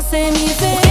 você me vê.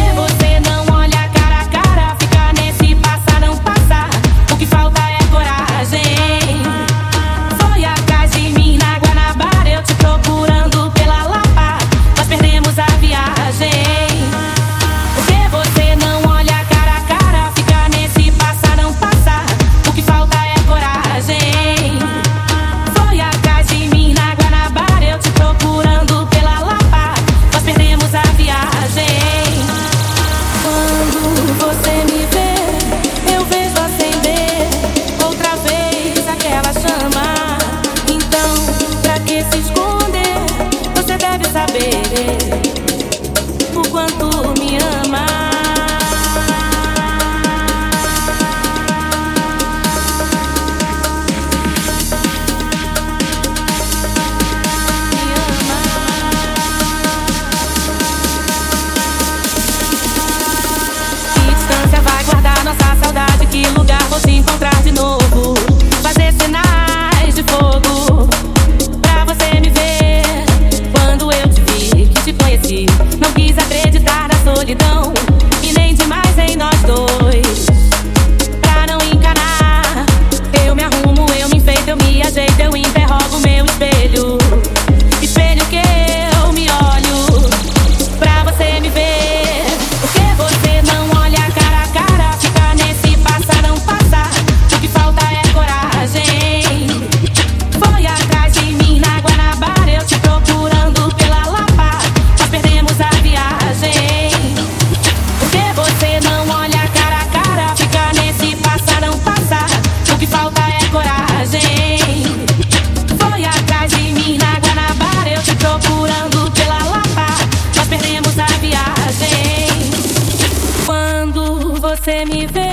Nós perdemos a